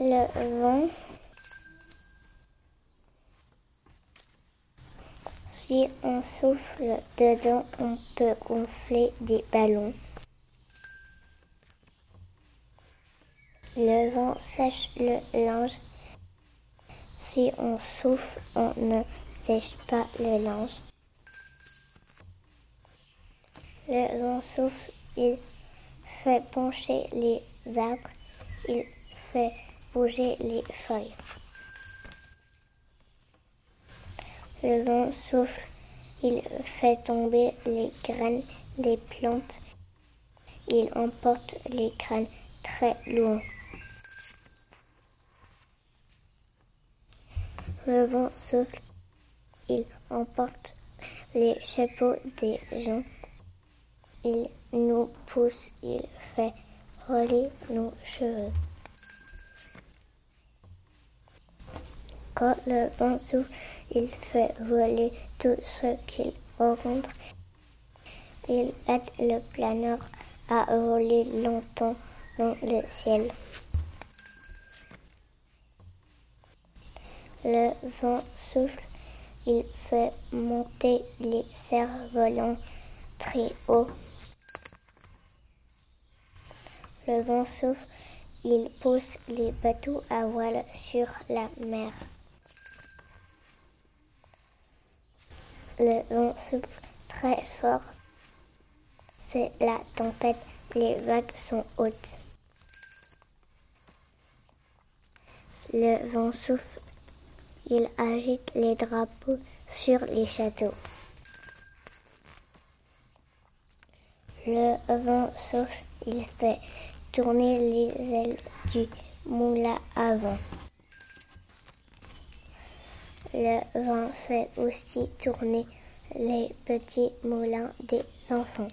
le vent. Si on souffle dedans, on peut gonfler des ballons. Le vent sèche le linge. Si on souffle, on ne sèche pas le linge. Le vent souffle, il fait pencher les arbres, il fait bouger les feuilles. Le vent souffle, il fait tomber les graines des plantes, il emporte les graines très loin. Le vent souffle, il emporte les chapeaux des gens, il nous pousse, il fait voler nos cheveux. Quand le vent souffle, il fait voler tout ce qu'il rencontre. Il aide le planeur à voler longtemps dans le ciel. Le vent souffle, il fait monter les cerfs-volants très haut. Le vent souffle, il pousse les bateaux à voile sur la mer. Le vent souffle très fort. C'est la tempête. Les vagues sont hautes. Le vent souffle. Il agite les drapeaux sur les châteaux. Le vent souffle. Il fait tourner les ailes du moulin à vent. Le vent fait aussi tourner les petits moulins des enfants.